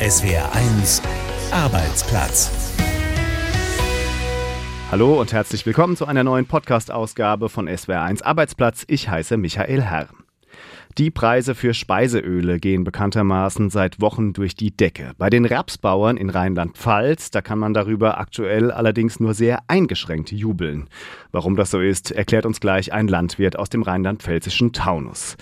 SWR1 Arbeitsplatz. Hallo und herzlich willkommen zu einer neuen Podcast-Ausgabe von SWR1 Arbeitsplatz. Ich heiße Michael Herr. Die Preise für Speiseöle gehen bekanntermaßen seit Wochen durch die Decke. Bei den Rapsbauern in Rheinland-Pfalz, da kann man darüber aktuell allerdings nur sehr eingeschränkt jubeln. Warum das so ist, erklärt uns gleich ein Landwirt aus dem rheinland-pfälzischen Taunus.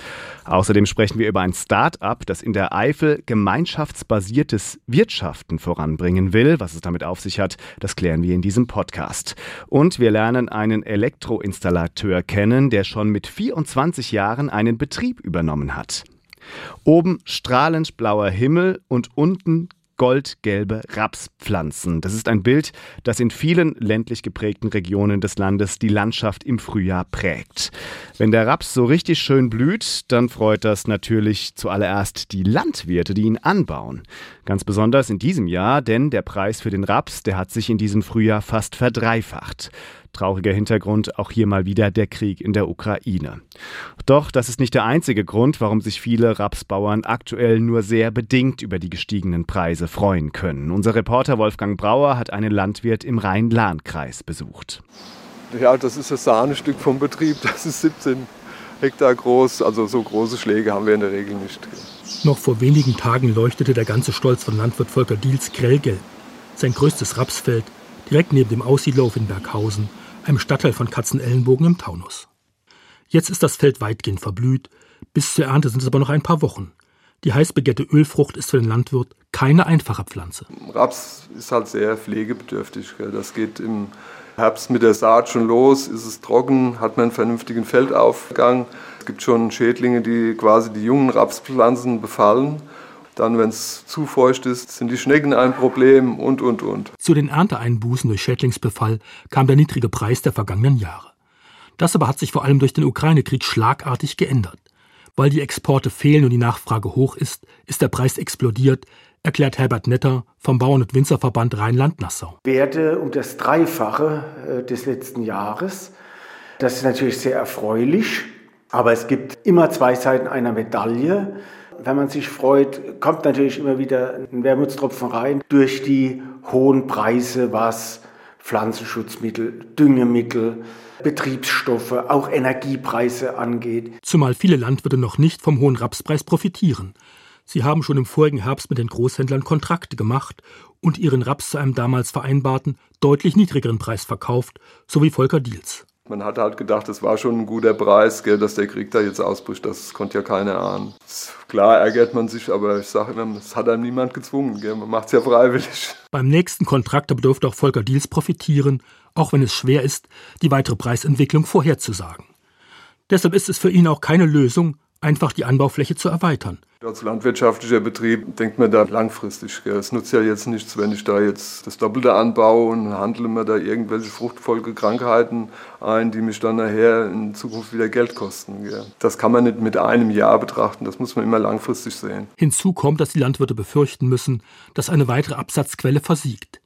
Außerdem sprechen wir über ein Start-up, das in der Eifel gemeinschaftsbasiertes Wirtschaften voranbringen will. Was es damit auf sich hat, das klären wir in diesem Podcast. Und wir lernen einen Elektroinstallateur kennen, der schon mit 24 Jahren einen Betrieb übernimmt übernommen hat. Oben strahlend blauer Himmel und unten goldgelbe Rapspflanzen. Das ist ein Bild, das in vielen ländlich geprägten Regionen des Landes die Landschaft im Frühjahr prägt. Wenn der Raps so richtig schön blüht, dann freut das natürlich zuallererst die Landwirte, die ihn anbauen. Ganz besonders in diesem Jahr, denn der Preis für den Raps, der hat sich in diesem Frühjahr fast verdreifacht. Trauriger Hintergrund auch hier mal wieder der Krieg in der Ukraine. Doch das ist nicht der einzige Grund, warum sich viele Rapsbauern aktuell nur sehr bedingt über die gestiegenen Preise freuen können. Unser Reporter Wolfgang Brauer hat einen Landwirt im Rhein-Lahn-Kreis besucht. Ja, das ist das Sahnestück vom Betrieb. Das ist 17 Hektar groß. Also so große Schläge haben wir in der Regel nicht. Noch vor wenigen Tagen leuchtete der ganze Stolz von Landwirt Volker Diels grellgelb. Sein größtes Rapsfeld, direkt neben dem Aussiedlerhof in Berghausen, einem Stadtteil von Katzenellenbogen im Taunus. Jetzt ist das Feld weitgehend verblüht, bis zur Ernte sind es aber noch ein paar Wochen. Die heiß begehrte Ölfrucht ist für den Landwirt keine einfache Pflanze. Raps ist halt sehr pflegebedürftig. Das geht im Herbst mit der Saat schon los, ist es trocken, hat man einen vernünftigen Feldaufgang. Es gibt schon Schädlinge, die quasi die jungen Rapspflanzen befallen. Dann, wenn es zu feucht ist, sind die Schnecken ein Problem und, und, und. Zu den Ernteeinbußen durch Schädlingsbefall kam der niedrige Preis der vergangenen Jahre. Das aber hat sich vor allem durch den Ukraine-Krieg schlagartig geändert. Weil die Exporte fehlen und die Nachfrage hoch ist, ist der Preis explodiert, erklärt Herbert Netter vom Bauern- und Winzerverband Rheinland-Nassau. Werte um das Dreifache äh, des letzten Jahres. Das ist natürlich sehr erfreulich, aber es gibt immer zwei Seiten einer Medaille wenn man sich freut, kommt natürlich immer wieder ein Wermutstropfen rein durch die hohen Preise, was Pflanzenschutzmittel, Düngemittel, Betriebsstoffe, auch Energiepreise angeht. Zumal viele Landwirte noch nicht vom hohen Rapspreis profitieren. Sie haben schon im vorigen Herbst mit den Großhändlern Kontrakte gemacht und ihren Raps zu einem damals vereinbarten, deutlich niedrigeren Preis verkauft, so wie Volker Diels. Man hat halt gedacht, es war schon ein guter Preis, gell, dass der Krieg da jetzt ausbricht. Das konnte ja keiner ahnen. Klar ärgert man sich, aber ich sage immer, es hat einem niemand gezwungen. Gell. Man macht es ja freiwillig. Beim nächsten Kontrakt dürfte auch Volker Diels profitieren, auch wenn es schwer ist, die weitere Preisentwicklung vorherzusagen. Deshalb ist es für ihn auch keine Lösung, einfach die Anbaufläche zu erweitern. Als landwirtschaftlicher Betrieb denkt man da langfristig. Es nutzt ja jetzt nichts, wenn ich da jetzt das Doppelte anbaue und handle mir da irgendwelche Fruchtfolgekrankheiten ein, die mich dann nachher in Zukunft wieder Geld kosten. Das kann man nicht mit einem Jahr betrachten, das muss man immer langfristig sehen. Hinzu kommt, dass die Landwirte befürchten müssen, dass eine weitere Absatzquelle versiegt.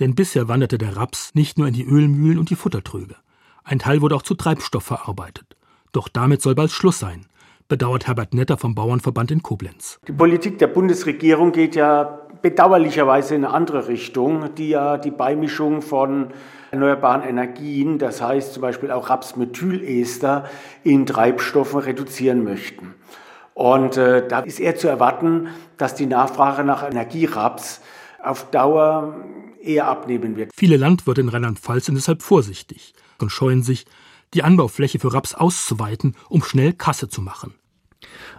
Denn bisher wanderte der Raps nicht nur in die Ölmühlen und die Futtertröge. Ein Teil wurde auch zu Treibstoff verarbeitet. Doch damit soll bald Schluss sein bedauert Herbert Netter vom Bauernverband in Koblenz. Die Politik der Bundesregierung geht ja bedauerlicherweise in eine andere Richtung, die ja die Beimischung von erneuerbaren Energien, das heißt zum Beispiel auch Rapsmethylester, in Treibstoffen reduzieren möchten. Und äh, da ist eher zu erwarten, dass die Nachfrage nach Energieraps auf Dauer eher abnehmen wird. Viele Landwirte in Rheinland-Pfalz sind deshalb vorsichtig und scheuen sich, die Anbaufläche für Raps auszuweiten, um schnell Kasse zu machen.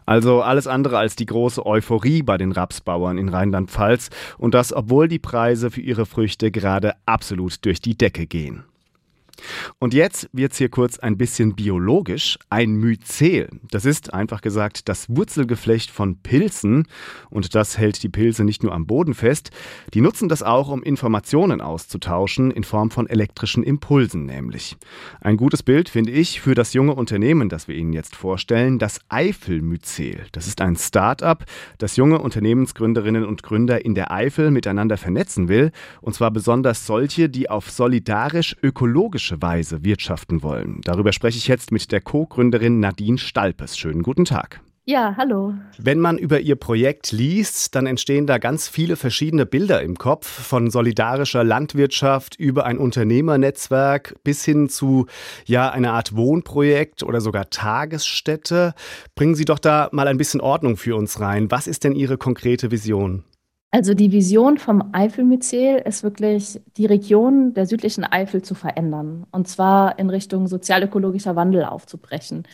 Also alles andere als die große Euphorie bei den Rapsbauern in Rheinland-Pfalz und das, obwohl die Preise für ihre Früchte gerade absolut durch die Decke gehen. Und jetzt wird es hier kurz ein bisschen biologisch. Ein Myzel, das ist einfach gesagt das Wurzelgeflecht von Pilzen und das hält die Pilze nicht nur am Boden fest, die nutzen das auch, um Informationen auszutauschen in Form von elektrischen Impulsen nämlich. Ein gutes Bild finde ich für das junge Unternehmen, das wir Ihnen jetzt vorstellen, das Eifel-Myzel. Das ist ein Start-up, das junge Unternehmensgründerinnen und Gründer in der Eifel miteinander vernetzen will und zwar besonders solche, die auf solidarisch-ökologisch ökologische Weise wirtschaften wollen. Darüber spreche ich jetzt mit der Co-Gründerin Nadine Stalpes. Schönen guten Tag. Ja, hallo. Wenn man über Ihr Projekt liest, dann entstehen da ganz viele verschiedene Bilder im Kopf, von solidarischer Landwirtschaft über ein Unternehmernetzwerk bis hin zu ja einer Art Wohnprojekt oder sogar Tagesstätte. Bringen Sie doch da mal ein bisschen Ordnung für uns rein. Was ist denn Ihre konkrete Vision? Also die Vision vom Eifelmyzel ist wirklich, die Region der südlichen Eifel zu verändern und zwar in Richtung sozialökologischer Wandel aufzubrechen.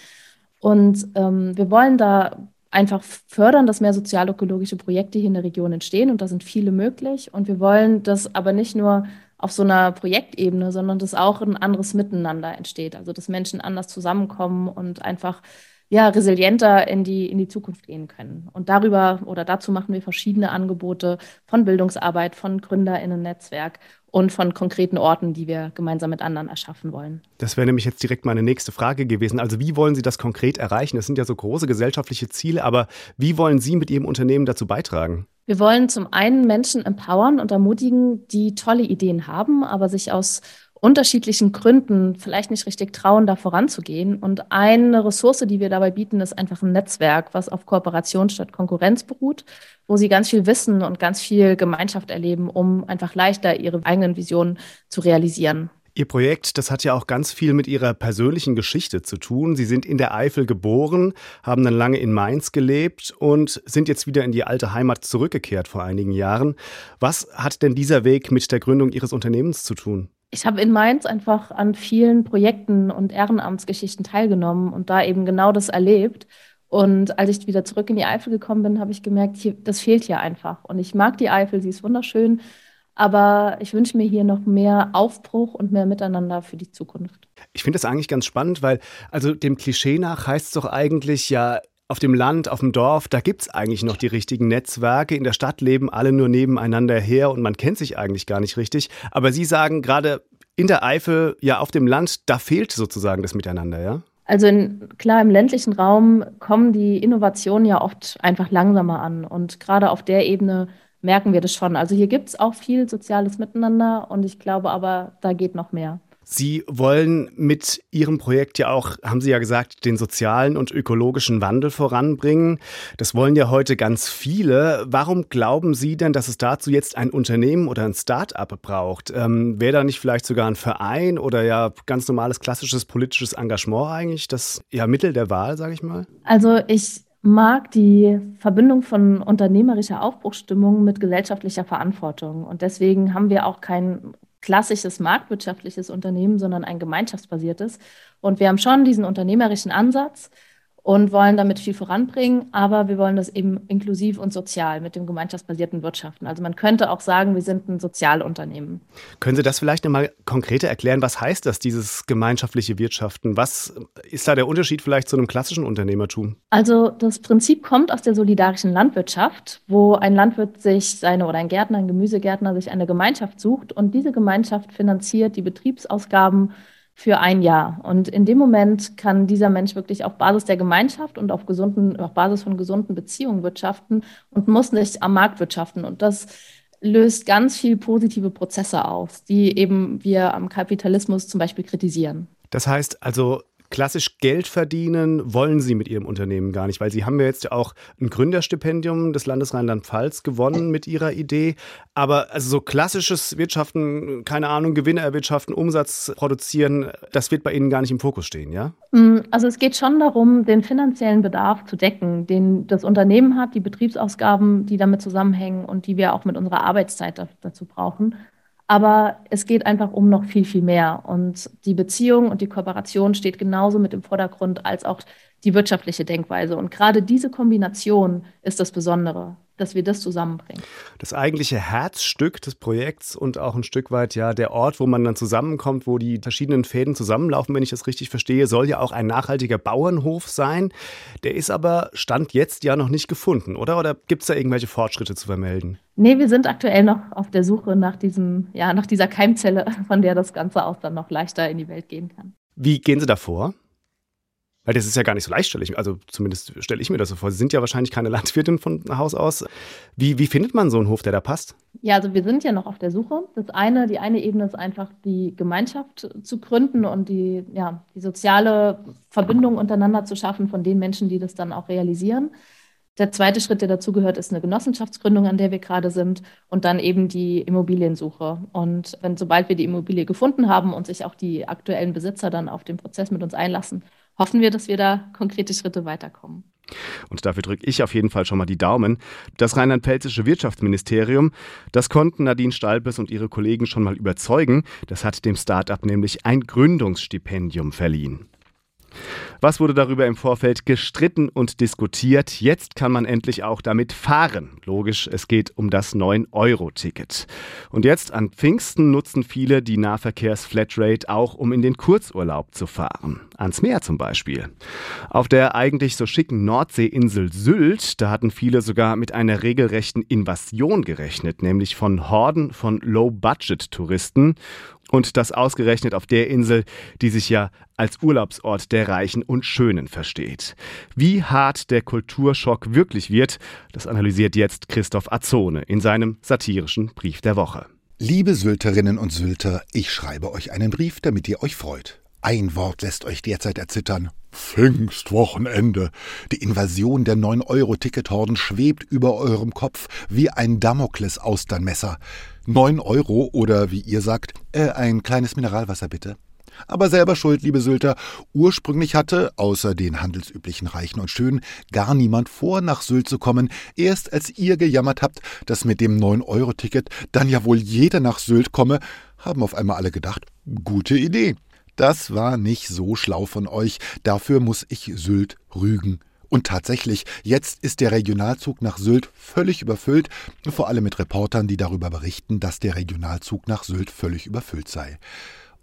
Und ähm, wir wollen da einfach fördern, dass mehr sozialökologische Projekte hier in der Region entstehen. Und da sind viele möglich. Und wir wollen das aber nicht nur auf so einer Projektebene, sondern dass auch ein anderes Miteinander entsteht. Also dass Menschen anders zusammenkommen und einfach ja, resilienter in die, in die Zukunft gehen können. Und darüber oder dazu machen wir verschiedene Angebote von Bildungsarbeit, von GründerInnen-Netzwerk und von konkreten Orten, die wir gemeinsam mit anderen erschaffen wollen. Das wäre nämlich jetzt direkt meine nächste Frage gewesen. Also wie wollen Sie das konkret erreichen? Das sind ja so große gesellschaftliche Ziele, aber wie wollen Sie mit Ihrem Unternehmen dazu beitragen? Wir wollen zum einen Menschen empowern und ermutigen, die tolle Ideen haben, aber sich aus unterschiedlichen Gründen vielleicht nicht richtig trauen, da voranzugehen. Und eine Ressource, die wir dabei bieten, ist einfach ein Netzwerk, was auf Kooperation statt Konkurrenz beruht, wo sie ganz viel Wissen und ganz viel Gemeinschaft erleben, um einfach leichter ihre eigenen Visionen zu realisieren. Ihr Projekt, das hat ja auch ganz viel mit Ihrer persönlichen Geschichte zu tun. Sie sind in der Eifel geboren, haben dann lange in Mainz gelebt und sind jetzt wieder in die alte Heimat zurückgekehrt vor einigen Jahren. Was hat denn dieser Weg mit der Gründung Ihres Unternehmens zu tun? Ich habe in Mainz einfach an vielen Projekten und Ehrenamtsgeschichten teilgenommen und da eben genau das erlebt. Und als ich wieder zurück in die Eifel gekommen bin, habe ich gemerkt, hier, das fehlt hier einfach. Und ich mag die Eifel, sie ist wunderschön, aber ich wünsche mir hier noch mehr Aufbruch und mehr Miteinander für die Zukunft. Ich finde das eigentlich ganz spannend, weil also dem Klischee nach heißt es doch eigentlich ja, auf dem Land, auf dem Dorf, da gibt es eigentlich noch die richtigen Netzwerke. In der Stadt leben alle nur nebeneinander her und man kennt sich eigentlich gar nicht richtig. Aber Sie sagen gerade in der Eifel, ja auf dem Land, da fehlt sozusagen das Miteinander, ja? Also in, klar, im ländlichen Raum kommen die Innovationen ja oft einfach langsamer an. Und gerade auf der Ebene merken wir das schon. Also hier gibt es auch viel soziales Miteinander und ich glaube aber, da geht noch mehr. Sie wollen mit Ihrem Projekt ja auch, haben Sie ja gesagt, den sozialen und ökologischen Wandel voranbringen. Das wollen ja heute ganz viele. Warum glauben Sie denn, dass es dazu jetzt ein Unternehmen oder ein Start-up braucht? Ähm, Wäre da nicht vielleicht sogar ein Verein oder ja ganz normales klassisches politisches Engagement eigentlich das ja Mittel der Wahl, sage ich mal? Also ich mag die Verbindung von unternehmerischer Aufbruchsstimmung mit gesellschaftlicher Verantwortung. Und deswegen haben wir auch kein klassisches marktwirtschaftliches Unternehmen, sondern ein gemeinschaftsbasiertes. Und wir haben schon diesen unternehmerischen Ansatz, und wollen damit viel voranbringen, aber wir wollen das eben inklusiv und sozial mit dem gemeinschaftsbasierten Wirtschaften. Also man könnte auch sagen, wir sind ein Sozialunternehmen. Können Sie das vielleicht nochmal konkreter erklären? Was heißt das, dieses gemeinschaftliche Wirtschaften? Was ist da der Unterschied vielleicht zu einem klassischen Unternehmertum? Also das Prinzip kommt aus der solidarischen Landwirtschaft, wo ein Landwirt sich seine oder ein Gärtner, ein Gemüsegärtner sich eine Gemeinschaft sucht und diese Gemeinschaft finanziert die Betriebsausgaben für ein Jahr. Und in dem Moment kann dieser Mensch wirklich auf Basis der Gemeinschaft und auf, gesunden, auf Basis von gesunden Beziehungen wirtschaften und muss nicht am Markt wirtschaften. Und das löst ganz viel positive Prozesse aus, die eben wir am Kapitalismus zum Beispiel kritisieren. Das heißt also, klassisch Geld verdienen wollen Sie mit Ihrem Unternehmen gar nicht, weil Sie haben ja jetzt auch ein Gründerstipendium des Landes Rheinland-Pfalz gewonnen mit Ihrer Idee. Aber also so klassisches Wirtschaften, keine Ahnung, Gewinne erwirtschaften, Umsatz produzieren, das wird bei Ihnen gar nicht im Fokus stehen, ja? Mm, also es geht schon darum, den finanziellen Bedarf zu decken, den das Unternehmen hat, die Betriebsausgaben, die damit zusammenhängen und die wir auch mit unserer Arbeitszeit dazu brauchen. Aber es geht einfach um noch viel, viel mehr. Und die Beziehung und die Kooperation steht genauso mit im Vordergrund als auch die wirtschaftliche Denkweise. Und gerade diese Kombination ist das Besondere dass wir das zusammenbringen. Das eigentliche Herzstück des Projekts und auch ein Stück weit ja der Ort, wo man dann zusammenkommt, wo die verschiedenen Fäden zusammenlaufen, wenn ich das richtig verstehe, soll ja auch ein nachhaltiger Bauernhof sein. Der ist aber Stand jetzt ja noch nicht gefunden, oder? Oder gibt es da irgendwelche Fortschritte zu vermelden? Nee, wir sind aktuell noch auf der Suche nach diesem, ja, nach dieser Keimzelle, von der das Ganze auch dann noch leichter in die Welt gehen kann. Wie gehen Sie da vor? Weil das ist ja gar nicht so leicht, stelle ich Also zumindest stelle ich mir das so vor. Sie sind ja wahrscheinlich keine Landwirtin von Haus aus. Wie, wie findet man so einen Hof, der da passt? Ja, also wir sind ja noch auf der Suche. Das eine, die eine Ebene ist einfach die Gemeinschaft zu gründen und die, ja, die soziale Verbindung untereinander zu schaffen von den Menschen, die das dann auch realisieren. Der zweite Schritt, der dazugehört, ist eine Genossenschaftsgründung, an der wir gerade sind, und dann eben die Immobiliensuche. Und wenn sobald wir die Immobilie gefunden haben und sich auch die aktuellen Besitzer dann auf den Prozess mit uns einlassen, hoffen wir, dass wir da konkrete Schritte weiterkommen. Und dafür drücke ich auf jeden Fall schon mal die Daumen. Das rheinland-pfälzische Wirtschaftsministerium, das konnten Nadine Stalpes und ihre Kollegen schon mal überzeugen. Das hat dem Start-up nämlich ein Gründungsstipendium verliehen. Was wurde darüber im Vorfeld gestritten und diskutiert? Jetzt kann man endlich auch damit fahren. Logisch, es geht um das 9-Euro-Ticket. Und jetzt an Pfingsten nutzen viele die Nahverkehrs-Flatrate auch, um in den Kurzurlaub zu fahren. Ans Meer zum Beispiel. Auf der eigentlich so schicken Nordseeinsel Sylt, da hatten viele sogar mit einer regelrechten Invasion gerechnet, nämlich von Horden von Low-Budget-Touristen. Und das ausgerechnet auf der Insel, die sich ja als Urlaubsort der Reichen und Schönen versteht. Wie hart der Kulturschock wirklich wird, das analysiert jetzt Christoph Azone in seinem satirischen Brief der Woche. Liebe Sylterinnen und Sylter, ich schreibe euch einen Brief, damit ihr euch freut. Ein Wort lässt euch derzeit erzittern. Pfingstwochenende. Die Invasion der 9-Euro-Tickethorden schwebt über eurem Kopf wie ein Damokles-Austernmesser. 9 Euro oder wie ihr sagt, äh, ein kleines Mineralwasser bitte. Aber selber schuld, liebe Sylter. Ursprünglich hatte, außer den handelsüblichen Reichen und Schönen, gar niemand vor, nach Sylt zu kommen. Erst als ihr gejammert habt, dass mit dem 9-Euro-Ticket dann ja wohl jeder nach Sylt komme, haben auf einmal alle gedacht, gute Idee. Das war nicht so schlau von euch. Dafür muss ich Sylt rügen. Und tatsächlich, jetzt ist der Regionalzug nach Sylt völlig überfüllt, vor allem mit Reportern, die darüber berichten, dass der Regionalzug nach Sylt völlig überfüllt sei.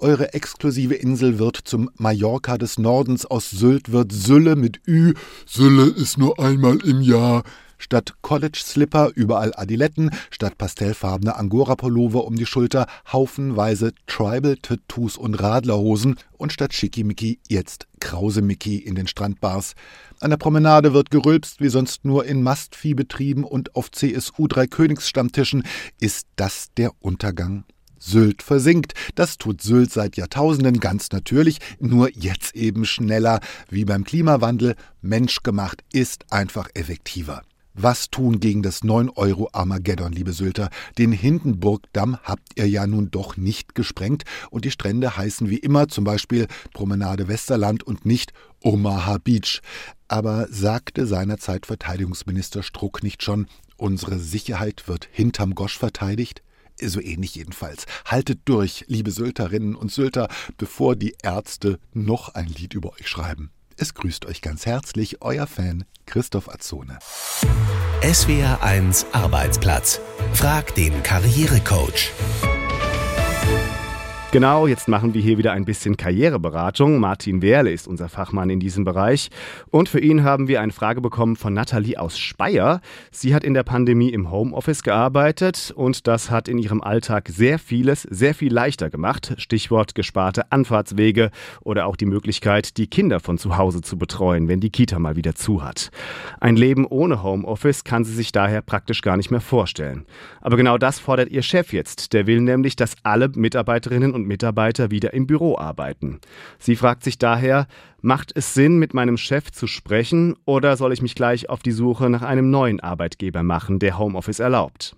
Eure exklusive Insel wird zum Mallorca des Nordens, aus Sylt wird Sylle mit Ü. Sylle ist nur einmal im Jahr. Statt College-Slipper überall Adiletten, statt pastellfarbene Angora-Pullover um die Schulter haufenweise Tribal-Tattoos und Radlerhosen und statt Schickimicki jetzt Krause-Mickey in den Strandbars. An der Promenade wird gerülpst wie sonst nur in Mastviehbetrieben und auf CSU drei Königsstammtischen. Ist das der Untergang? Sylt versinkt. Das tut Sylt seit Jahrtausenden ganz natürlich, nur jetzt eben schneller. Wie beim Klimawandel, menschgemacht ist einfach effektiver. Was tun gegen das 9-Euro-Armageddon, liebe Sylter? Den Hindenburgdamm habt ihr ja nun doch nicht gesprengt und die Strände heißen wie immer zum Beispiel Promenade Westerland und nicht Omaha Beach. Aber sagte seinerzeit Verteidigungsminister Struck nicht schon, unsere Sicherheit wird hinterm Gosch verteidigt? So ähnlich jedenfalls. Haltet durch, liebe Sylterinnen und Sylter, bevor die Ärzte noch ein Lied über euch schreiben. Es grüßt euch ganz herzlich euer Fan Christoph Azone. SWR 1 Arbeitsplatz. Frag den Karrierecoach. Genau, jetzt machen wir hier wieder ein bisschen Karriereberatung. Martin Wehrle ist unser Fachmann in diesem Bereich. Und für ihn haben wir eine Frage bekommen von Nathalie aus Speyer. Sie hat in der Pandemie im Homeoffice gearbeitet und das hat in ihrem Alltag sehr vieles sehr viel leichter gemacht. Stichwort gesparte Anfahrtswege oder auch die Möglichkeit, die Kinder von zu Hause zu betreuen, wenn die Kita mal wieder zu hat. Ein Leben ohne Homeoffice kann sie sich daher praktisch gar nicht mehr vorstellen. Aber genau das fordert ihr Chef jetzt. Der will nämlich, dass alle Mitarbeiterinnen und Mitarbeiter wieder im Büro arbeiten. Sie fragt sich daher, macht es Sinn, mit meinem Chef zu sprechen oder soll ich mich gleich auf die Suche nach einem neuen Arbeitgeber machen, der Homeoffice erlaubt?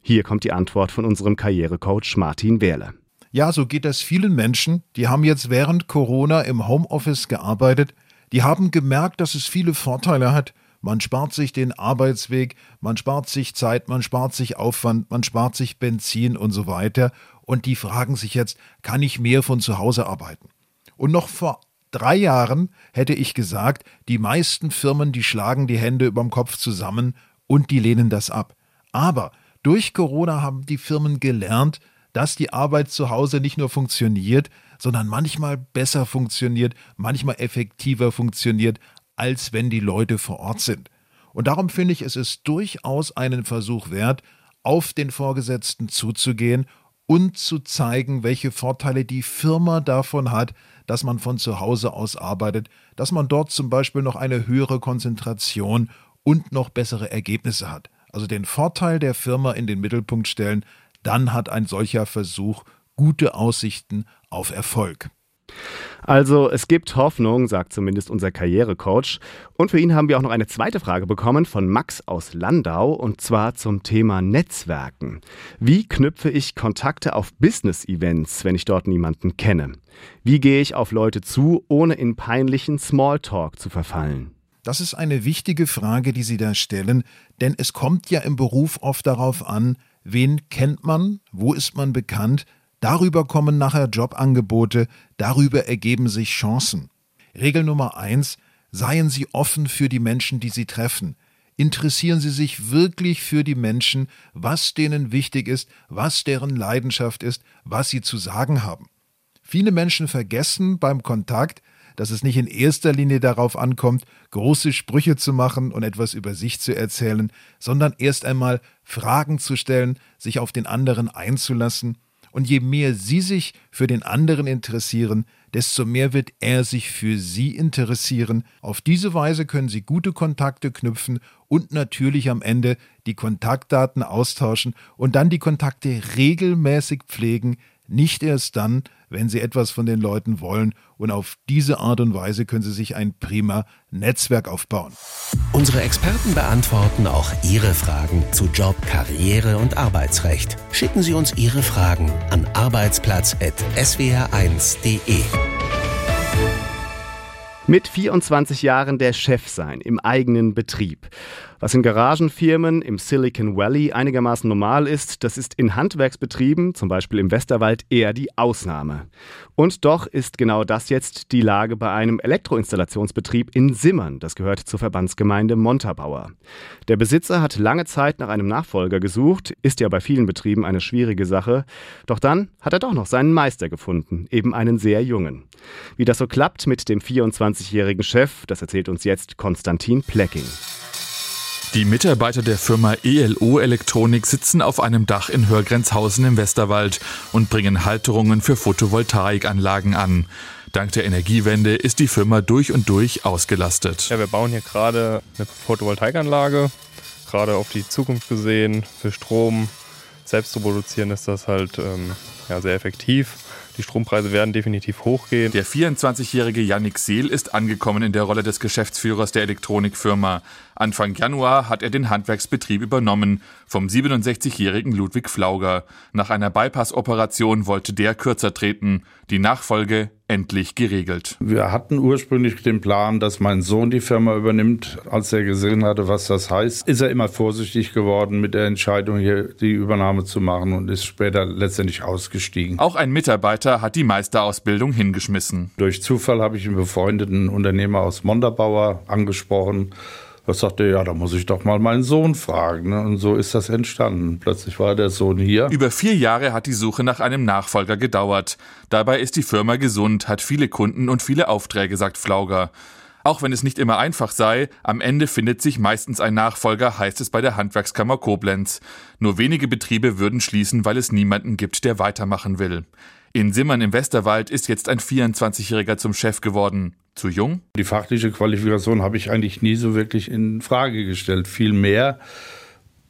Hier kommt die Antwort von unserem Karrierecoach Martin Wehrle. Ja, so geht das vielen Menschen, die haben jetzt während Corona im Homeoffice gearbeitet, die haben gemerkt, dass es viele Vorteile hat. Man spart sich den Arbeitsweg, man spart sich Zeit, man spart sich Aufwand, man spart sich Benzin und so weiter und die fragen sich jetzt, kann ich mehr von zu Hause arbeiten? Und noch vor drei Jahren hätte ich gesagt, die meisten Firmen, die schlagen die Hände überm Kopf zusammen und die lehnen das ab. Aber durch Corona haben die Firmen gelernt, dass die Arbeit zu Hause nicht nur funktioniert, sondern manchmal besser funktioniert, manchmal effektiver funktioniert, als wenn die Leute vor Ort sind. Und darum finde ich, es ist durchaus einen Versuch wert, auf den Vorgesetzten zuzugehen und zu zeigen, welche Vorteile die Firma davon hat, dass man von zu Hause aus arbeitet, dass man dort zum Beispiel noch eine höhere Konzentration und noch bessere Ergebnisse hat. Also den Vorteil der Firma in den Mittelpunkt stellen, dann hat ein solcher Versuch gute Aussichten auf Erfolg. Also es gibt Hoffnung, sagt zumindest unser Karrierecoach. Und für ihn haben wir auch noch eine zweite Frage bekommen von Max aus Landau und zwar zum Thema Netzwerken. Wie knüpfe ich Kontakte auf Business-Events, wenn ich dort niemanden kenne? Wie gehe ich auf Leute zu, ohne in peinlichen Smalltalk zu verfallen? Das ist eine wichtige Frage, die Sie da stellen, denn es kommt ja im Beruf oft darauf an, wen kennt man, wo ist man bekannt, Darüber kommen nachher Jobangebote, darüber ergeben sich Chancen. Regel Nummer eins: Seien Sie offen für die Menschen, die Sie treffen. Interessieren Sie sich wirklich für die Menschen, was denen wichtig ist, was deren Leidenschaft ist, was sie zu sagen haben. Viele Menschen vergessen beim Kontakt, dass es nicht in erster Linie darauf ankommt, große Sprüche zu machen und etwas über sich zu erzählen, sondern erst einmal Fragen zu stellen, sich auf den anderen einzulassen und je mehr Sie sich für den anderen interessieren, desto mehr wird er sich für Sie interessieren. Auf diese Weise können Sie gute Kontakte knüpfen und natürlich am Ende die Kontaktdaten austauschen und dann die Kontakte regelmäßig pflegen, nicht erst dann, wenn Sie etwas von den Leuten wollen und auf diese Art und Weise können Sie sich ein prima Netzwerk aufbauen. Unsere Experten beantworten auch Ihre Fragen zu Job, Karriere und Arbeitsrecht. Schicken Sie uns Ihre Fragen an arbeitsplatz.swr1.de. Mit 24 Jahren der Chef sein im eigenen Betrieb. Was in Garagenfirmen im Silicon Valley einigermaßen normal ist, das ist in Handwerksbetrieben, zum Beispiel im Westerwald, eher die Ausnahme. Und doch ist genau das jetzt die Lage bei einem Elektroinstallationsbetrieb in Simmern. Das gehört zur Verbandsgemeinde Montabaur. Der Besitzer hat lange Zeit nach einem Nachfolger gesucht, ist ja bei vielen Betrieben eine schwierige Sache. Doch dann hat er doch noch seinen Meister gefunden, eben einen sehr jungen. Wie das so klappt mit dem 24-jährigen Chef, das erzählt uns jetzt Konstantin Plecking. Die Mitarbeiter der Firma ELO Elektronik sitzen auf einem Dach in Hörgrenzhausen im Westerwald und bringen Halterungen für Photovoltaikanlagen an. Dank der Energiewende ist die Firma durch und durch ausgelastet. Ja, wir bauen hier gerade eine Photovoltaikanlage, gerade auf die Zukunft gesehen, für Strom selbst zu produzieren ist das halt ähm, ja, sehr effektiv. Die Strompreise werden definitiv hochgehen. Der 24-jährige Yannick Seel ist angekommen in der Rolle des Geschäftsführers der Elektronikfirma. Anfang Januar hat er den Handwerksbetrieb übernommen vom 67-jährigen Ludwig Flauger. Nach einer Bypass-Operation wollte der kürzer treten. Die Nachfolge endlich geregelt. Wir hatten ursprünglich den Plan, dass mein Sohn die Firma übernimmt. Als er gesehen hatte, was das heißt, ist er immer vorsichtig geworden mit der Entscheidung, hier die Übernahme zu machen und ist später letztendlich ausgestiegen. Auch ein Mitarbeiter hat die Meisterausbildung hingeschmissen. Durch Zufall habe ich einen befreundeten Unternehmer aus Monderbauer angesprochen da sagte er, ja, da muss ich doch mal meinen Sohn fragen. Ne? Und so ist das entstanden. Plötzlich war der Sohn hier. Über vier Jahre hat die Suche nach einem Nachfolger gedauert. Dabei ist die Firma gesund, hat viele Kunden und viele Aufträge, sagt Flauger. Auch wenn es nicht immer einfach sei, am Ende findet sich meistens ein Nachfolger, heißt es bei der Handwerkskammer Koblenz. Nur wenige Betriebe würden schließen, weil es niemanden gibt, der weitermachen will. In Simmern im Westerwald ist jetzt ein 24-Jähriger zum Chef geworden. Zu jung? Die fachliche Qualifikation habe ich eigentlich nie so wirklich in Frage gestellt. Vielmehr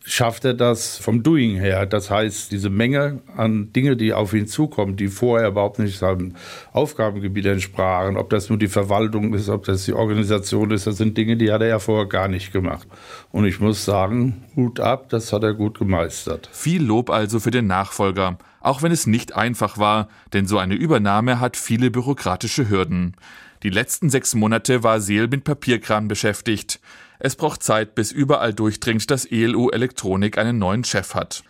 schafft er das vom Doing her. Das heißt, diese Menge an Dinge, die auf ihn zukommen, die vorher überhaupt nicht seinem Aufgabengebiet entsprachen, ob das nur die Verwaltung ist, ob das die Organisation ist, das sind Dinge, die hat er ja vorher gar nicht gemacht. Und ich muss sagen, Hut ab, das hat er gut gemeistert. Viel Lob also für den Nachfolger auch wenn es nicht einfach war, denn so eine Übernahme hat viele bürokratische Hürden. Die letzten sechs Monate war Seel mit Papierkram beschäftigt. Es braucht Zeit, bis überall durchdringt, dass ELU Elektronik einen neuen Chef hat.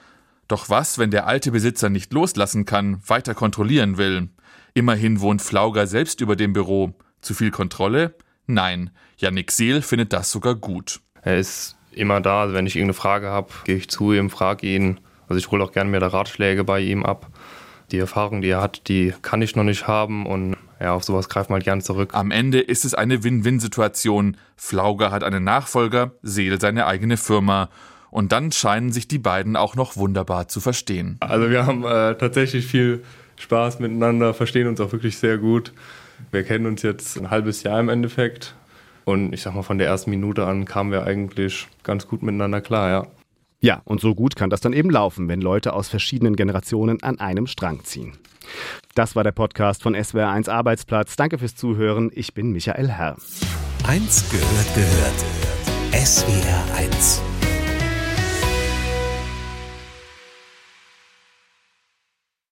Doch was, wenn der alte Besitzer nicht loslassen kann, weiter kontrollieren will? Immerhin wohnt Flauger selbst über dem Büro. Zu viel Kontrolle? Nein. Yannick Seel findet das sogar gut. Er ist immer da. Also wenn ich irgendeine Frage habe, gehe ich zu ihm, frage ihn, also ich hole auch gerne da Ratschläge bei ihm ab. Die Erfahrung, die er hat, die kann ich noch nicht haben und ja, auf sowas greift man halt gern zurück. Am Ende ist es eine Win-Win-Situation. Flauger hat einen Nachfolger, Seel seine eigene Firma. Und dann scheinen sich die beiden auch noch wunderbar zu verstehen. Also wir haben äh, tatsächlich viel Spaß miteinander, verstehen uns auch wirklich sehr gut. Wir kennen uns jetzt ein halbes Jahr im Endeffekt. Und ich sag mal, von der ersten Minute an kamen wir eigentlich ganz gut miteinander klar, ja. Ja, und so gut kann das dann eben laufen, wenn Leute aus verschiedenen Generationen an einem Strang ziehen. Das war der Podcast von SWR1 Arbeitsplatz. Danke fürs Zuhören. Ich bin Michael Herr. Eins gehört gehört. SWR1